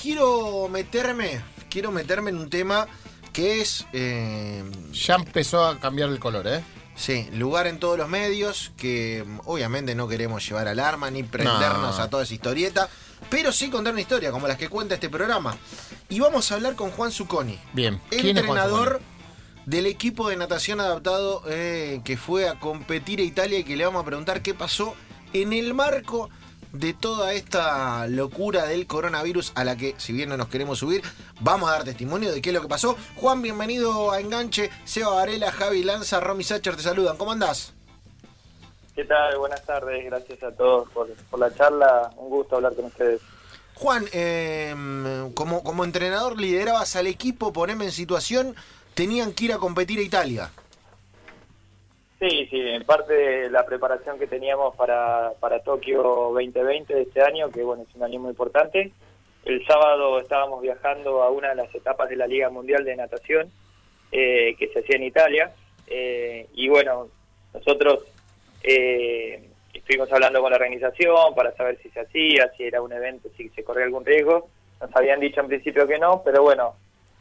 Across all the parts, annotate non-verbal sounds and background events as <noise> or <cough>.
quiero meterme, quiero meterme en un tema que es... eh, Ya empezó a cambiar el color, ¿eh? Sí, lugar en todos los medios, que obviamente no queremos llevar alarma ni prendernos No. a toda esa historieta, pero sí contar una historia como las que cuenta este programa. Y vamos a hablar con Juan Zucconi, Bien. ¿Quién es Juan entrenador del equipo de natación adaptado eh, que fue a competir a Italia y que le vamos a preguntar qué pasó en el marco de toda esta locura del coronavirus a la que, si bien no nos queremos subir, vamos a dar testimonio de qué es lo que pasó. Juan, bienvenido a Enganche. Seba Varela, Javi Lanza, Romy Sacher te saludan. ¿Cómo andás? ¿Qué tal? Buenas tardes, gracias a todos por, por la charla, un gusto hablar con ustedes. Juan, eh, como, como entrenador liderabas al equipo, poneme en situación, tenían que ir a competir a Italia. Sí, en parte de la preparación que teníamos para, para Tokio 2020 de este año, que bueno, es un año muy importante. El sábado estábamos viajando a una de las etapas de la Liga Mundial de Natación, eh, que se hacía en Italia, eh, y bueno, nosotros eh, estuvimos hablando con la organización para saber si se hacía, si era un evento, si se corría algún riesgo. Nos habían dicho en principio que no, pero bueno,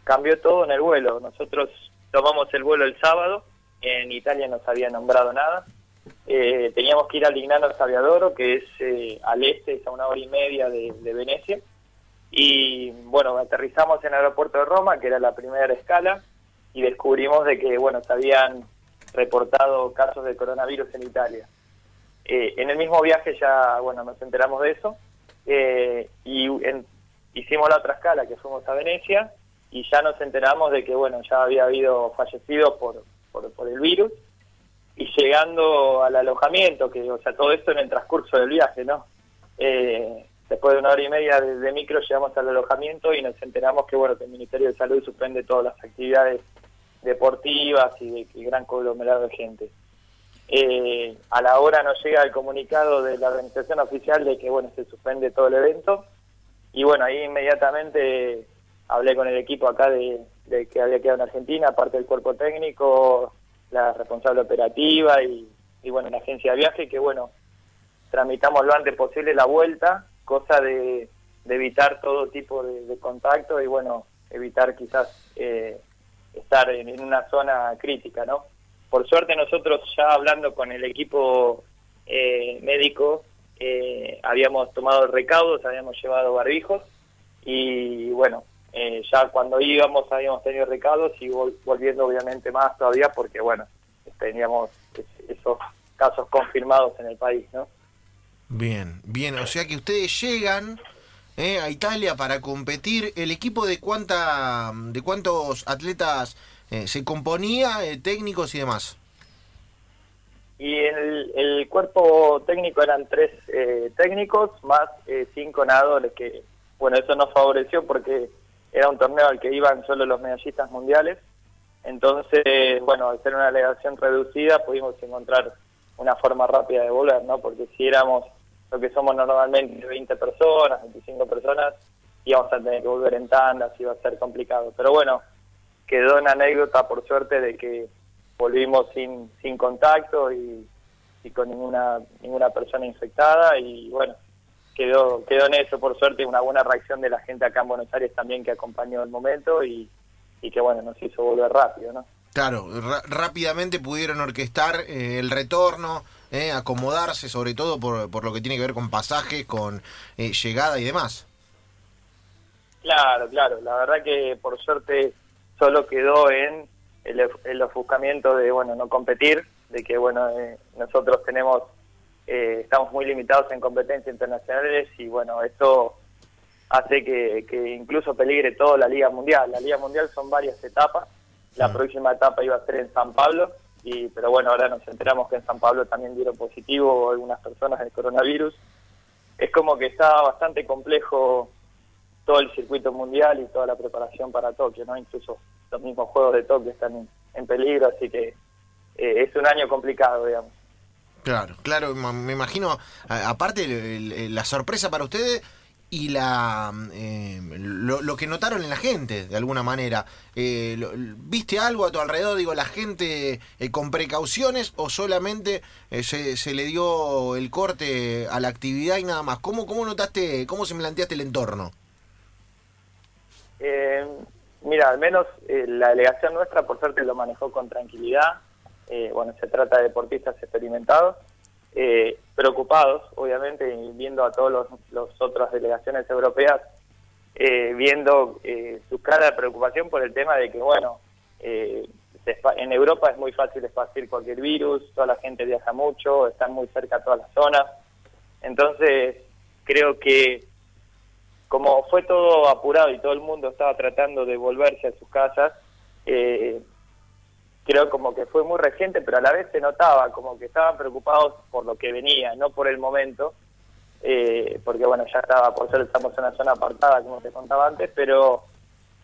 cambió todo en el vuelo. Nosotros tomamos el vuelo el sábado, en Italia no se había nombrado nada. Eh, teníamos que ir al Lignano Saviadoro, que es eh, al este, es a una hora y media de, de Venecia. Y bueno, aterrizamos en el aeropuerto de Roma, que era la primera escala, y descubrimos de que bueno, se habían reportado casos de coronavirus en Italia. Eh, en el mismo viaje ya, bueno, nos enteramos de eso eh, y en- hicimos la otra escala que fuimos a Venecia y ya nos enteramos de que, bueno, ya había habido fallecidos por, por, por el virus y llegando al alojamiento, que, o sea, todo esto en el transcurso del viaje, ¿no? Eh, después de una hora y media de, micro llegamos al alojamiento y nos enteramos que, bueno, que el Ministerio de Salud suspende todas las actividades deportivas y de gran conglomerado de gente. Eh, a la hora nos llega el comunicado de la organización oficial de que bueno se suspende todo el evento y bueno ahí inmediatamente hablé con el equipo acá de, de que había quedado en Argentina, aparte del cuerpo técnico, la responsable operativa y, bueno la agencia de viaje que bueno tramitamos lo antes posible la vuelta, cosa de, de evitar todo tipo de, de contacto y bueno evitar quizás eh, estar en, en una zona crítica, ¿no? Por suerte nosotros ya hablando con el equipo eh, médico eh, habíamos tomado recaudos, habíamos llevado barbijos y bueno, eh, ya cuando íbamos habíamos tenido recaudos y vol- volviendo obviamente más todavía porque bueno, teníamos es- esos casos confirmados en el país, ¿no? Bien, bien, o sea que ustedes llegan eh, a Italia para competir. ¿El equipo de cuánta, de cuántos atletas eh, se componía, eh, técnicos y demás? Y el, el cuerpo técnico eran tres eh, técnicos más eh, cinco nadadores, que bueno, eso nos favoreció porque era un torneo al que iban solo los medallistas mundiales. Entonces, bueno, al ser una delegación reducida pudimos encontrar una forma rápida de volver, ¿no? Porque si éramos lo que somos normalmente 20 personas, 25 personas, íbamos a tener que volver en tandas, iba a ser complicado. Pero bueno, quedó una anécdota por suerte de que volvimos sin, sin contacto y, y con ninguna ninguna persona infectada y bueno, quedó quedó en eso por suerte una buena reacción de la gente acá en Buenos Aires también que acompañó el momento y, y que bueno, nos hizo volver rápido, ¿no? Claro, rápidamente pudieron orquestar eh, el retorno, eh, acomodarse, sobre todo por, por lo que tiene que ver con pasajes, con eh, llegada y demás. Claro, claro. La verdad que por suerte solo quedó en el, el ofuscamiento de, bueno, no competir, de que, bueno, eh, nosotros tenemos, eh, estamos muy limitados en competencias internacionales y, bueno, esto hace que, que incluso peligre toda la Liga Mundial. La Liga Mundial son varias etapas. La Mm. próxima etapa iba a ser en San Pablo, y pero bueno, ahora nos enteramos que en San Pablo también dieron positivo algunas personas del coronavirus. Es como que está bastante complejo todo el circuito mundial y toda la preparación para Tokio, ¿no? Incluso los mismos Juegos de Tokio están en, en peligro, así que eh, es un año complicado, digamos. Claro, claro, me imagino, aparte el- el- la sorpresa para ustedes y la eh, lo, lo que notaron en la gente, de alguna manera. Eh, lo- ¿Viste algo a tu alrededor, digo, la gente eh, con precauciones o solamente eh, se, se le dio el corte a la actividad y nada más? ¿Cómo, cómo notaste, cómo se planteaste el entorno? Eh, mira, al menos eh, la delegación nuestra, por suerte, lo manejó con tranquilidad. Eh, bueno, se trata de deportistas experimentados, eh, preocupados, obviamente, y viendo a todas las otras delegaciones europeas, eh, viendo eh, su cara de preocupación por el tema de que, bueno, eh, en Europa es muy fácil esparcir cualquier virus, toda la gente viaja mucho, están muy cerca todas las zonas. Entonces, creo que como fue todo apurado y todo el mundo estaba tratando de volverse a sus casas, eh, creo como que fue muy reciente, pero a la vez se notaba como que estaban preocupados por lo que venía, no por el momento, eh, porque bueno, ya estaba, por ser estamos en una zona apartada, como te contaba antes, pero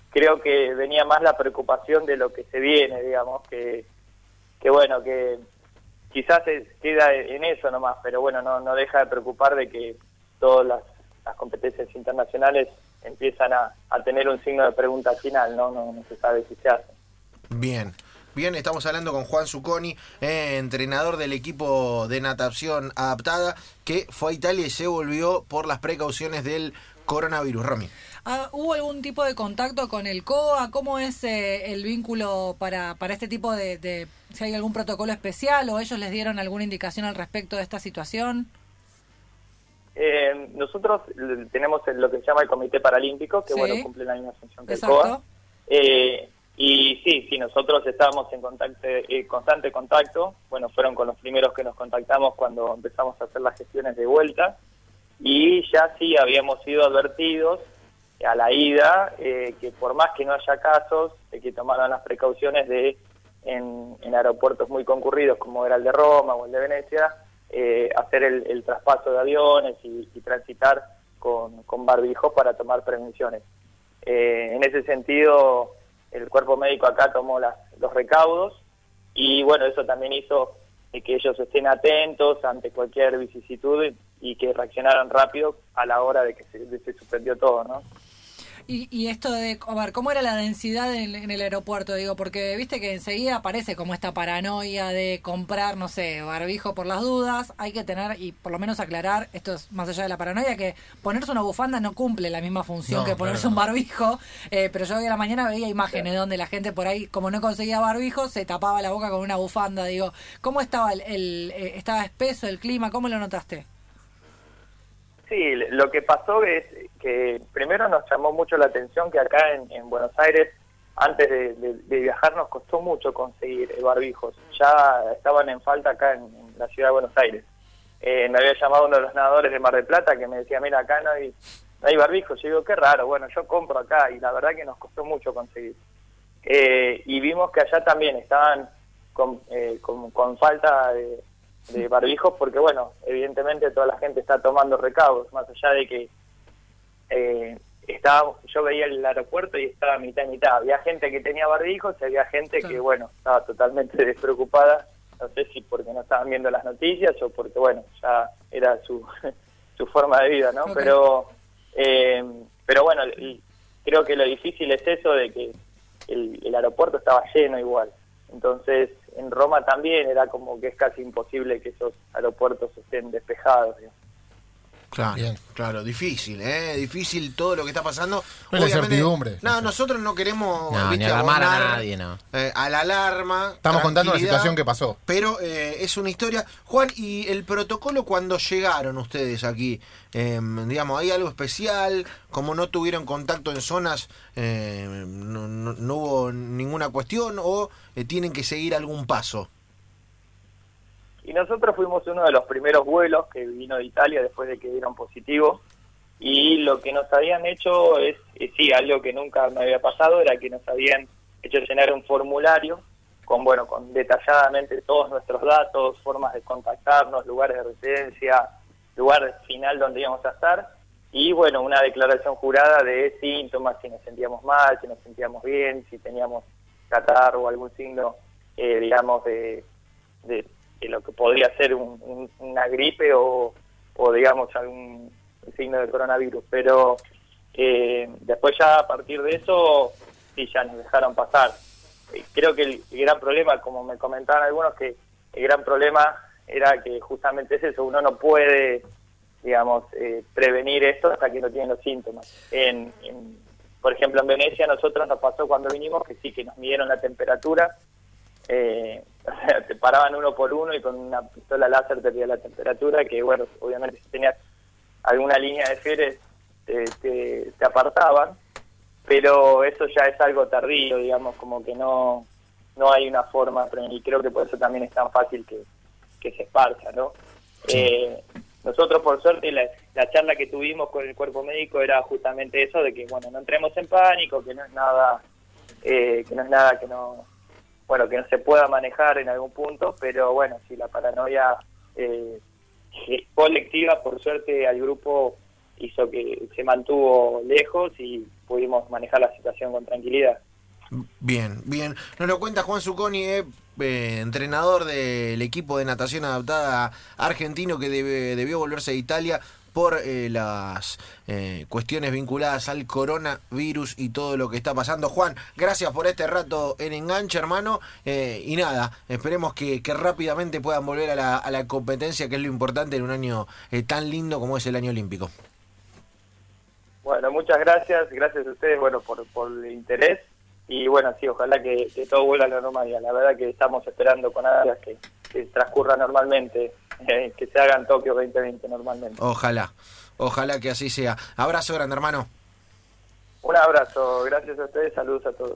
creo que venía más la preocupación de lo que se viene, digamos, que, que bueno, que quizás se queda en eso nomás, pero bueno, no, no deja de preocupar de que todas las, las competencias internacionales empiezan a, a tener un signo de pregunta al final. No, no se sabe si se hace. Bien. Bien, estamos hablando con Juan Zucconi, eh, entrenador del equipo de natación adaptada, que fue a Italia y se volvió por las precauciones del coronavirus. Romy. Ah, ¿Hubo algún tipo de contacto con el COA? ¿Cómo es eh, el vínculo para, para este tipo de, de... si hay algún protocolo especial o ellos les dieron alguna indicación al respecto de esta situación? Eh, nosotros tenemos lo que se llama el Comité Paralímpico, que Sí. bueno, cumple la misma función que Exacto. el COA. Eh, y sí, sí, nosotros estábamos en contacto, eh, constante contacto. Bueno, fueron con los primeros que nos contactamos cuando empezamos a hacer las gestiones de vuelta. Y ya sí habíamos sido advertidos a la ida eh, que por más que no haya casos, de que tomaran las precauciones de en, aeropuertos muy concurridos como era el de Roma o el de Venecia, eh, hacer el, traspaso de aviones y, y transitar con, con barbijos para tomar prevenciones. Eh, en ese sentido, el cuerpo médico acá tomó las, los recaudos y bueno, eso también hizo que ellos estén atentos ante cualquier vicisitud y que reaccionaran rápido a la hora de que se, se suspendió todo, ¿no? Y, y esto de, a ver, ¿cómo era la densidad en, en el aeropuerto? Digo, porque viste que enseguida aparece como esta paranoia de comprar, no sé, barbijo por las dudas. Hay que tener, y por lo menos aclarar, esto es más allá de la paranoia, que ponerse una bufanda no cumple la misma función No, que ponerse claro. un barbijo. Eh, pero yo hoy a la mañana veía imágenes donde la gente por ahí, como no conseguía barbijo, se tapaba la boca con una bufanda. Digo, ¿cómo estaba el, el eh, estaba espeso el clima? ¿Cómo lo notaste? Sí, lo que pasó es que primero nos llamó mucho la atención que acá en, en Buenos Aires, antes de, viajar, nos costó mucho conseguir barbijos. Ya estaban en falta acá en, en la ciudad de Buenos Aires. Eh, me había llamado uno de los nadadores de Mar del Plata que me decía, mira, acá no hay, no hay barbijos. Yo digo, qué raro, bueno, yo compro acá y la verdad que nos costó mucho conseguir. Eh, y vimos que allá también estaban con, eh, con, con falta de, de barbijos porque, bueno, evidentemente toda la gente está tomando recaudos, más allá de que eh, estábamos, yo veía el aeropuerto y estaba mitad y mitad. Había gente que tenía barbijos y había gente que, bueno, estaba totalmente <laughs> despreocupada. No sé si porque no estaban viendo las noticias o porque, bueno, ya era su, <laughs> su forma de vida, ¿no? Pero, eh, pero bueno, y creo que lo difícil es eso de que el, el aeropuerto estaba lleno igual. Entonces, en Roma también era como que es casi imposible que esos aeropuertos estén despejados. Claro, Bien. claro, difícil, ¿eh? Difícil todo lo que está pasando. No, la Obviamente- incertidumbre. No, nosotros no queremos No, ¿viste, ni alarmar a nadie, no. eh, a la alarma. Estamos contando tranquilidad, situación que pasó. Pero eh, es una historia. Juan, ¿y el protocolo cuando llegaron ustedes aquí? Eh, digamos, ¿hay algo especial? Como no tuvieron contacto en zonas, eh, no, no- no hubo ninguna cuestión o eh, tienen que seguir algún paso? Y nosotros fuimos uno de los primeros vuelos que vino de Italia después de que dieron positivo. Y lo que nos habían hecho es, eh, sí, algo que nunca me había pasado, era que nos habían hecho llenar un formulario con, bueno, con detalladamente todos nuestros datos, formas de contactarnos, lugares de residencia, lugar final donde íbamos a estar. Y bueno, una declaración jurada de síntomas, si nos sentíamos mal, si nos sentíamos bien, si teníamos catarro o algún signo, eh, digamos, de, de, lo que podría ser un- un- una gripe o, digamos, algún signo de coronavirus. Pero eh, después ya a partir de eso, sí, ya nos dejaron pasar. Eh, Creo que el, el gran problema, como me comentaban algunos, que el gran problema era que justamente es eso, uno no puede, digamos, eh, prevenir esto hasta que no tiene los síntomas. En, en- por ejemplo, en Venecia nosotros nos pasó cuando vinimos que sí, que nos midieron la temperatura, eh, te paraban uno por uno y con una pistola láser te medía la temperatura, que bueno, obviamente si tenías alguna línea de fiebre te, te, te apartaban, pero eso ya es algo tardío, digamos, como que no no hay una forma, y creo que por eso también es tan fácil que, que se esparza, ¿no? Eh, nosotros, por suerte, la, la, charla que tuvimos con el cuerpo médico era justamente eso, de que, bueno, no entremos en pánico, que no es nada, eh, que no es nada que no, bueno, que no se pueda manejar en algún punto, pero bueno, si la paranoia eh, colectiva, por suerte, al grupo hizo que se mantuvo lejos y pudimos manejar la situación con tranquilidad. Bien, bien. Nos lo cuenta Juan Zucconi, eh, eh, entrenador del equipo de natación adaptada argentino que debe, debió volverse a Italia por eh, las eh, cuestiones vinculadas al coronavirus y todo lo que está pasando. Juan, gracias por este rato en enganche, hermano. Eh, y nada, esperemos que, rápidamente puedan volver a la, competencia, que es lo importante en un año eh, tan lindo como es el año olímpico. Bueno, muchas gracias. Gracias a ustedes bueno, por el interés y bueno, sí, ojalá que, que, todo vuelva a la normalidad. La verdad que estamos esperando con ansias que, que, transcurra normalmente, eh, que se haga en Tokio 2020 normalmente. Ojalá, ojalá que así sea. Abrazo grande, hermano. Un abrazo, gracias a ustedes, saludos a todos.